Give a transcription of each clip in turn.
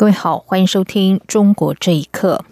各位好，欢迎收听《中国这一刻》。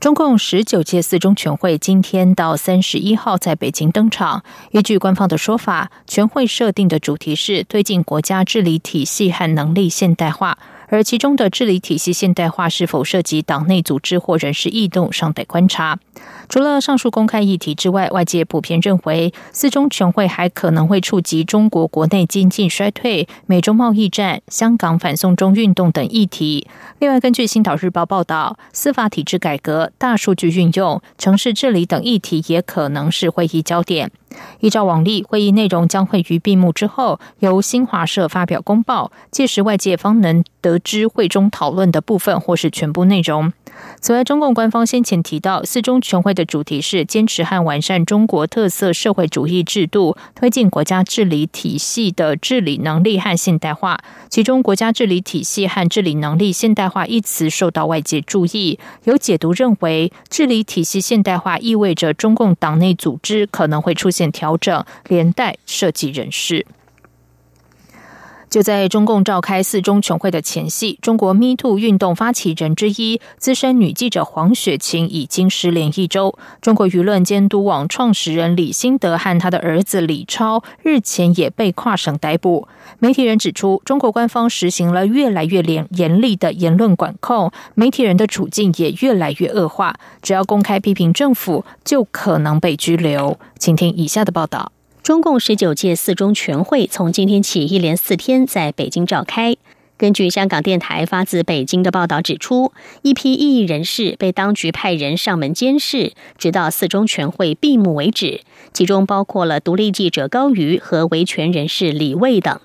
中共十九届四中全会今天到三十一号在北京登场。依据官方的说法，全会设定的主题是推进国家治理体系和能力现代化。而其中的治理体系现代化是否涉及党内组织或人事异动，尚待观察。除了上述公开议题之外，外界普遍认为，四中全会还可能会触及中国国内经济衰退、美中贸易战、香港反送中运动等议题。另外，根据《星岛日报》报道，司法体制改革、大数据运用、城市治理等议题也可能是会议焦点。依照往例，会议内容将会于闭幕之后由新华社发表公报，届时外界方能得知会中讨论的部分或是全部内容。此外，中共官方先前提到，四中全会的主题是坚持和完善中国特色社会主义制度，推进国家治理体系的治理能力和现代化。其中，“国家治理体系和治理能力现代化”一词受到外界注意，有解读认为，治理体系现代化意味着中共党内组织可能会出现调整，连带设计人事。就在中共召开四中全会的前夕，中国 Me Too 运动发起人之一、资深女记者黄雪晴已经失联一周。中国舆论监督网创始人李新德和他的儿子李超日前也被跨省逮捕。媒体人指出，中国官方实行了越来越严严厉的言论管控，媒体人的处境也越来越恶化。只要公开批评政府，就可能被拘留。请听以下的报道。中共十九届四中全会从今天起一连四天在北京召开。根据香港电台发自北京的报道指出，一批异议人士被当局派人上门监视，直到四中全会闭幕为止。其中包括了独立记者高瑜和维权人士李卫等。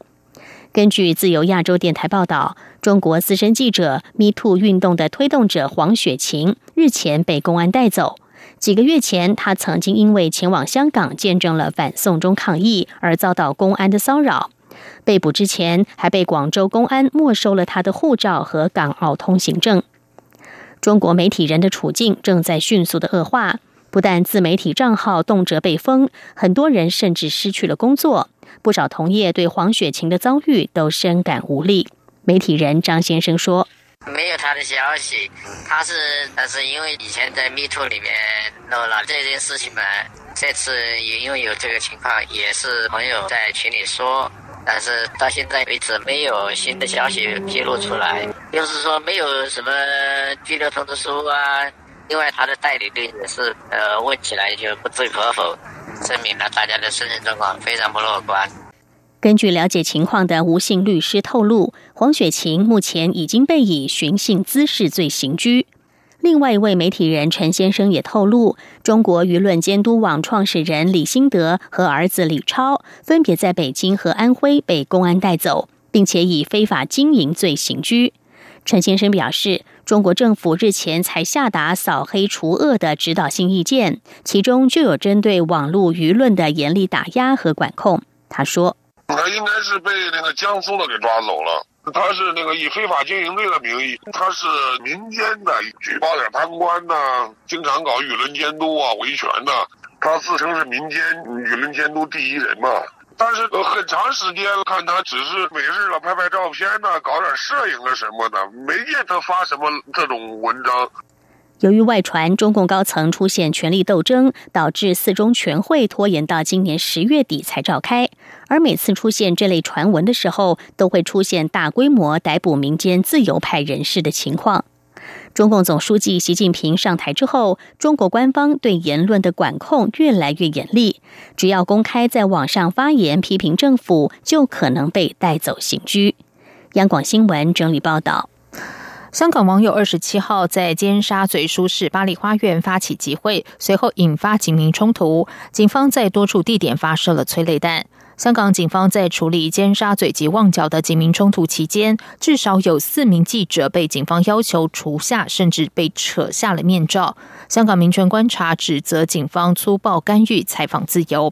根据自由亚洲电台报道，中国资深记者 Me Too 运动的推动者黄雪晴日前被公安带走。几个月前，他曾经因为前往香港见证了反送中抗议而遭到公安的骚扰。被捕之前，还被广州公安没收了他的护照和港澳通行证。中国媒体人的处境正在迅速的恶化，不但自媒体账号动辄被封，很多人甚至失去了工作。不少同业对黄雪晴的遭遇都深感无力。媒体人张先生说。没有他的消息，他是，但是因为以前在 Me Too 里面弄了这件事情嘛，这次也因为有这个情况，也是朋友在群里说，但是到现在为止没有新的消息披露出来，就是说没有什么拘留通知书啊。另外，他的代理律师，呃，问起来就不置可否，证明了大家的生存状况非常不乐观。根据了解情况的吴姓律师透露，黄雪晴目前已经被以寻衅滋事罪刑拘。另外一位媒体人陈先生也透露，中国舆论监督网创始人李新德和儿子李超分别在北京和安徽被公安带走，并且以非法经营罪刑拘。陈先生表示，中国政府日前才下达扫黑除恶的指导性意见，其中就有针对网络舆论的严厉打压和管控。他说。他应该是被那个江苏的给抓走了。他是那个以非法经营罪的名义，他是民间的举报点贪官呐，经常搞舆论监督啊、维权呐。他自称是民间舆论监督第一人嘛。但是很长时间看他只是没事了拍拍照片呐，搞点摄影啊什么的，没见他发什么这种文章。由于外传中共高层出现权力斗争，导致四中全会拖延到今年十月底才召开。而每次出现这类传闻的时候，都会出现大规模逮捕民间自由派人士的情况。中共总书记习近平上台之后，中国官方对言论的管控越来越严厉，只要公开在网上发言批评政府，就可能被带走刑拘。央广新闻整理报道。香港网友二十七号在尖沙咀舒适巴黎花园发起集会，随后引发警民冲突，警方在多处地点发射了催泪弹。香港警方在处理尖沙咀及旺角的警民冲突期间，至少有四名记者被警方要求除下，甚至被扯下了面罩。香港民权观察指责警方粗暴干预采访自由。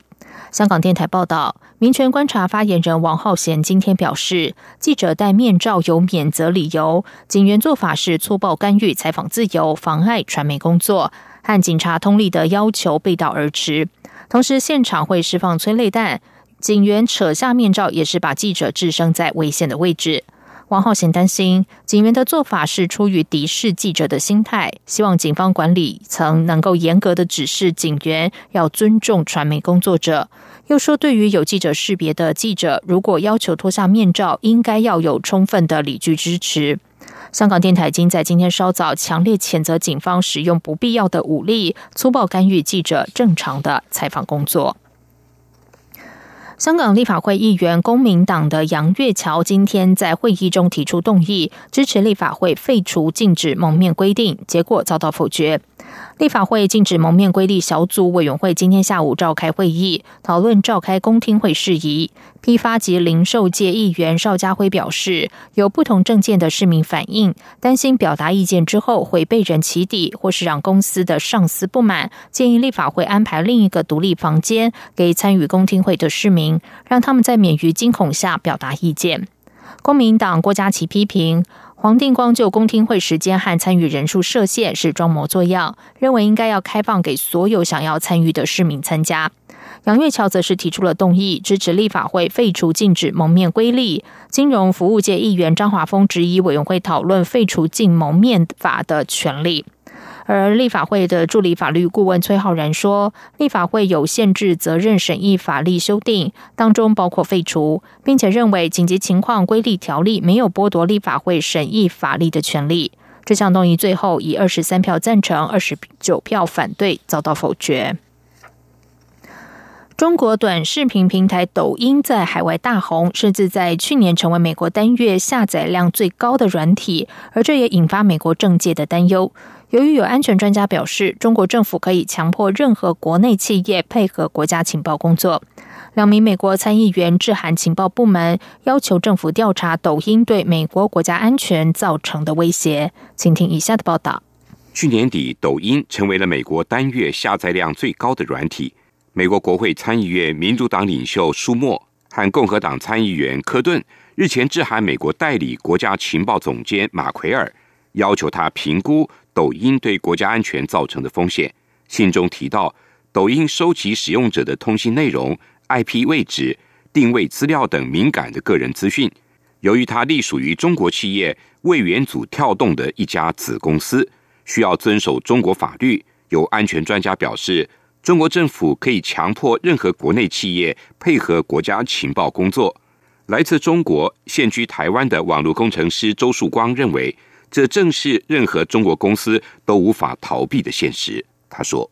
香港电台报道，民权观察发言人王浩贤今天表示，记者戴面罩有免责理由，警员做法是粗暴干预采访自由，妨碍传媒工作，和警察通力的要求背道而驰。同时，现场会释放催泪弹。警员扯下面罩，也是把记者置身在危险的位置。王浩贤担心，警员的做法是出于敌视记者的心态，希望警方管理层能够严格的指示警员要尊重传媒工作者。又说，对于有记者识别的记者，如果要求脱下面罩，应该要有充分的理据支持。香港电台已经在今天稍早强烈谴责警方使用不必要的武力，粗暴干预记者正常的采访工作。香港立法会议员公民党的杨岳桥今天在会议中提出动议，支持立法会废除禁止蒙面规定，结果遭到否决。立法会禁止蒙面规例小组委员会今天下午召开会议，讨论召开公听会事宜。批发及零售界议员邵家辉表示，有不同政见的市民反映，担心表达意见之后会被人起底，或是让公司的上司不满，建议立法会安排另一个独立房间给参与公听会的市民，让他们在免于惊恐下表达意见。公民党郭家琪批评。黄定光就公听会时间和参与人数设限是装模作样，认为应该要开放给所有想要参与的市民参加。杨月桥则是提出了动议，支持立法会废除禁止蒙面规例。金融服务界议员张华峰质疑委员会讨论废除禁蒙面法的权利。而立法会的助理法律顾问崔浩然说，立法会有限制责任审议法律修订，当中包括废除，并且认为紧急情况规例条例没有剥夺立法会审议法律的权利。这项动议最后以二十三票赞成、二十九票反对遭到否决。中国短视频平台抖音在海外大红，甚至在去年成为美国单月下载量最高的软体，而这也引发美国政界的担忧。由于有安全专家表示，中国政府可以强迫任何国内企业配合国家情报工作。两名美国参议员致函情报部门，要求政府调查抖音对美国国家安全造成的威胁。请听以下的报道：去年底，抖音成为了美国单月下载量最高的软体。美国国会参议院民主党领袖舒默和共和党参议员科顿日前致函美国代理国家情报总监马奎尔，要求他评估。抖音对国家安全造成的风险。信中提到，抖音收集使用者的通信内容、IP 位置、定位资料等敏感的个人资讯。由于它隶属于中国企业魏元组跳动的一家子公司，需要遵守中国法律。有安全专家表示，中国政府可以强迫任何国内企业配合国家情报工作。来自中国、现居台湾的网络工程师周树光认为。这正是任何中国公司都无法逃避的现实。他说：“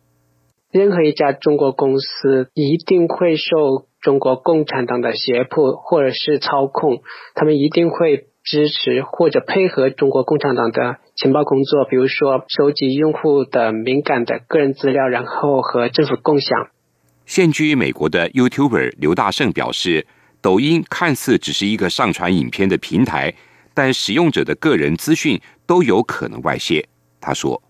任何一家中国公司一定会受中国共产党的胁迫或者是操控，他们一定会支持或者配合中国共产党的情报工作，比如说收集用户的敏感的个人资料，然后和政府共享。”现居美国的 YouTuber 刘大胜表示：“抖音看似只是一个上传影片的平台。”但使用者的个人资讯都有可能外泄。他说：“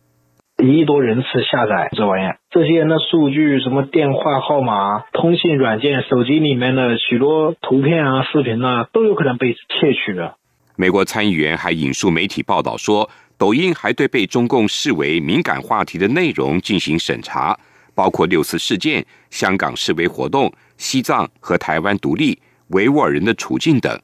一亿多人次下载这玩意儿，这些人的数据，什么电话号码、通信软件、手机里面的许多图片啊、视频啊，都有可能被窃取的。”美国参议员还引述媒体报道说，抖音还对被中共视为敏感话题的内容进行审查，包括六四事件、香港示威活动、西藏和台湾独立、维吾尔人的处境等。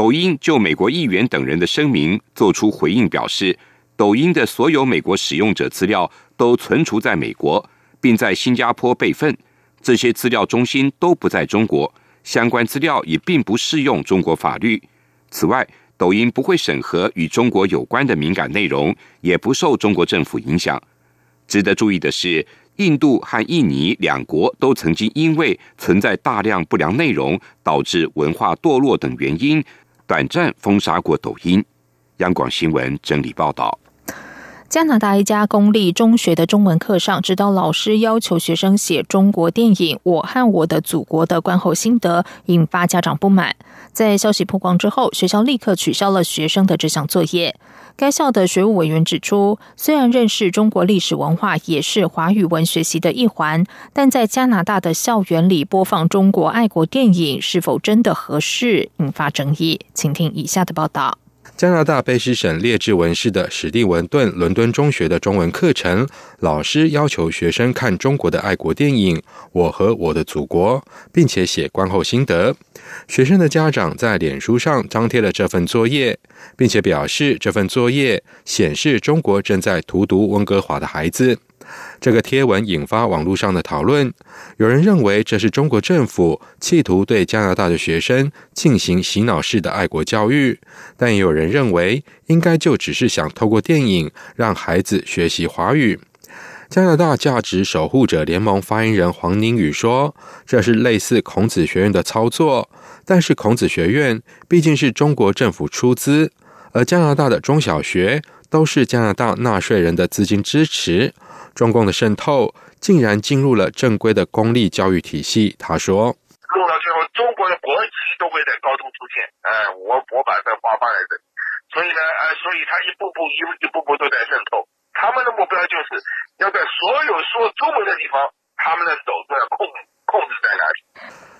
抖音就美国议员等人的声明作出回应，表示，抖音的所有美国使用者资料都存储在美国，并在新加坡备份，这些资料中心都不在中国，相关资料也并不适用中国法律。此外，抖音不会审核与中国有关的敏感内容，也不受中国政府影响。值得注意的是，印度和印尼两国都曾经因为存在大量不良内容，导致文化堕落等原因。短暂封杀过抖音。央广新闻整理报道。加拿大一家公立中学的中文课上，指导老师要求学生写中国电影《我和我的祖国》的观后心得，引发家长不满。在消息曝光之后，学校立刻取消了学生的这项作业。该校的学务委员指出，虽然认识中国历史文化也是华语文学习的一环，但在加拿大的校园里播放中国爱国电影是否真的合适，引发争议。请听以下的报道。加拿大卑诗省列治文市的史蒂文顿伦敦中学的中文课程，老师要求学生看中国的爱国电影《我和我的祖国》，并且写观后心得。学生的家长在脸书上张贴了这份作业，并且表示这份作业显示中国正在荼毒温哥华的孩子。这个贴文引发网络上的讨论，有人认为这是中国政府企图对加拿大的学生进行洗脑式的爱国教育，但也有人认为应该就只是想透过电影让孩子学习华语。加拿大价值守护者联盟发言人黄宁宇说：“这是类似孔子学院的操作，但是孔子学院毕竟是中国政府出资，而加拿大的中小学都是加拿大纳税人的资金支持。”中共的渗透竟然进入了正规的公立教育体系。他说：“弄到最后，中国的国旗都会在高中出现。哎，我我把这画放在这里，所以呢，呃，所以他一步步一一步步都在渗透。他们的目标就是要在所有说中文的地方，他们的手都要控控制在那里。”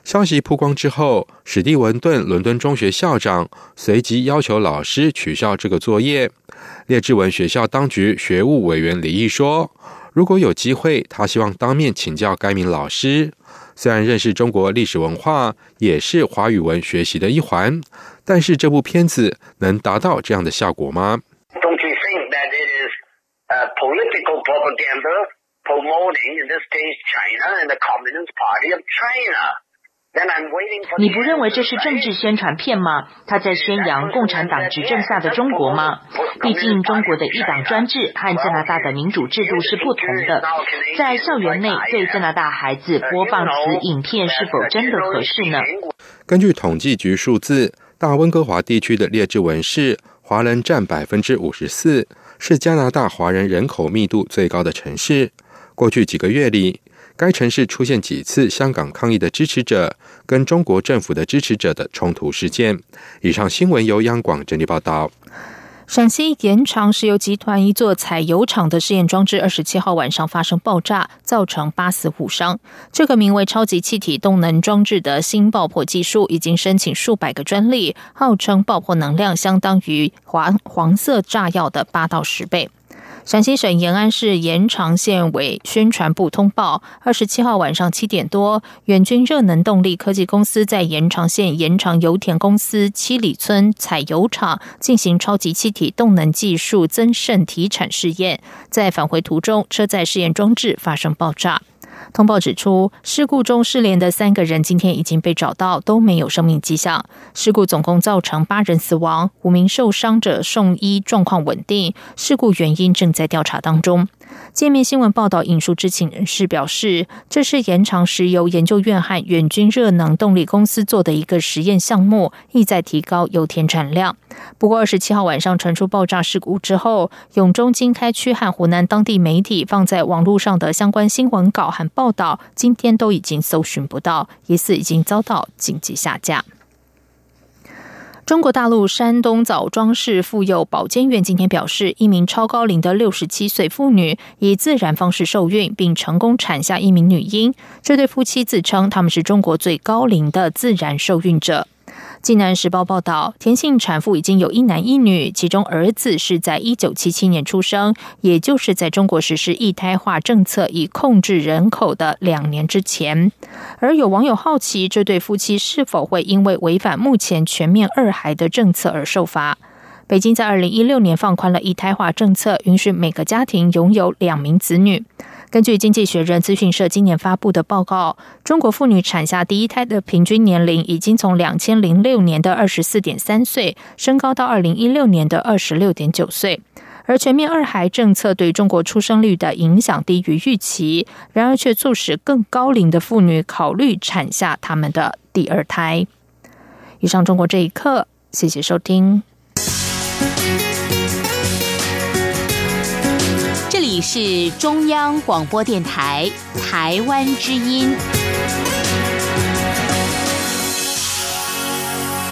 消息曝光之后，史蒂文顿伦敦中学校长随即要求老师取消这个作业。列治文学校当局学务委员李毅说。如果有机会，他希望当面请教该名老师。虽然认识中国历史文化也是华语文学习的一环，但是这部片子能达到这样的效果吗？Don't you think that it is a political propaganda promoting in this case China and the Communist Party of China? 你不认为这是政治宣传片吗？他在宣扬共产党执政下的中国吗？毕竟中国的一党专制和加拿大的民主制度是不同的。在校园内对加拿大孩子播放此影片，是否真的合适呢？根据统计局数字，大温哥华地区的列治文市华人占百分之五十四，是加拿大华人人口密度最高的城市。过去几个月里。该城市出现几次香港抗议的支持者跟中国政府的支持者的冲突事件。以上新闻由央广整理报道。陕西延长石油集团一座采油厂的试验装置，二十七号晚上发生爆炸，造成八死五伤。这个名为“超级气体动能装置”的新爆破技术，已经申请数百个专利，号称爆破能量相当于黄黄色炸药的八到十倍。陕西省延安市延长县委宣传部通报：二十七号晚上七点多，远军热能动力科技公司在延长县延长油田公司七里村采油厂进行超级气体动能技术增渗提产试验，在返回途中，车载试验装置发生爆炸。通报指出，事故中失联的三个人今天已经被找到，都没有生命迹象。事故总共造成八人死亡，五名受伤者送医，状况稳定。事故原因正在调查当中。界面新闻报道引述知情人士表示，这是延长石油研究院和远军热能动力公司做的一个实验项目，意在提高油田产量。不过，二十七号晚上传出爆炸事故之后，永中经开区和湖南当地媒体放在网络上的相关新闻稿和报道，今天都已经搜寻不到，疑似已经遭到紧急下架。中国大陆山东枣庄市妇幼保健院今天表示，一名超高龄的六十七岁妇女以自然方式受孕，并成功产下一名女婴。这对夫妻自称他们是中国最高龄的自然受孕者。《济南时报》报道，田姓产妇已经有一男一女，其中儿子是在一九七七年出生，也就是在中国实施一胎化政策以控制人口的两年之前。而有网友好奇，这对夫妻是否会因为违反目前全面二孩的政策而受罚？北京在二零一六年放宽了一胎化政策，允许每个家庭拥有两名子女。根据经济学人资讯社今年发布的报告，中国妇女产下第一胎的平均年龄已经从两千零六年的二十四点三岁升高到二零一六年的二十六点九岁。而全面二孩政策对中国出生率的影响低于预期，然而却促使更高龄的妇女考虑产下他们的第二胎。以上，中国这一刻，谢谢收听。是中央广播电台台湾之音。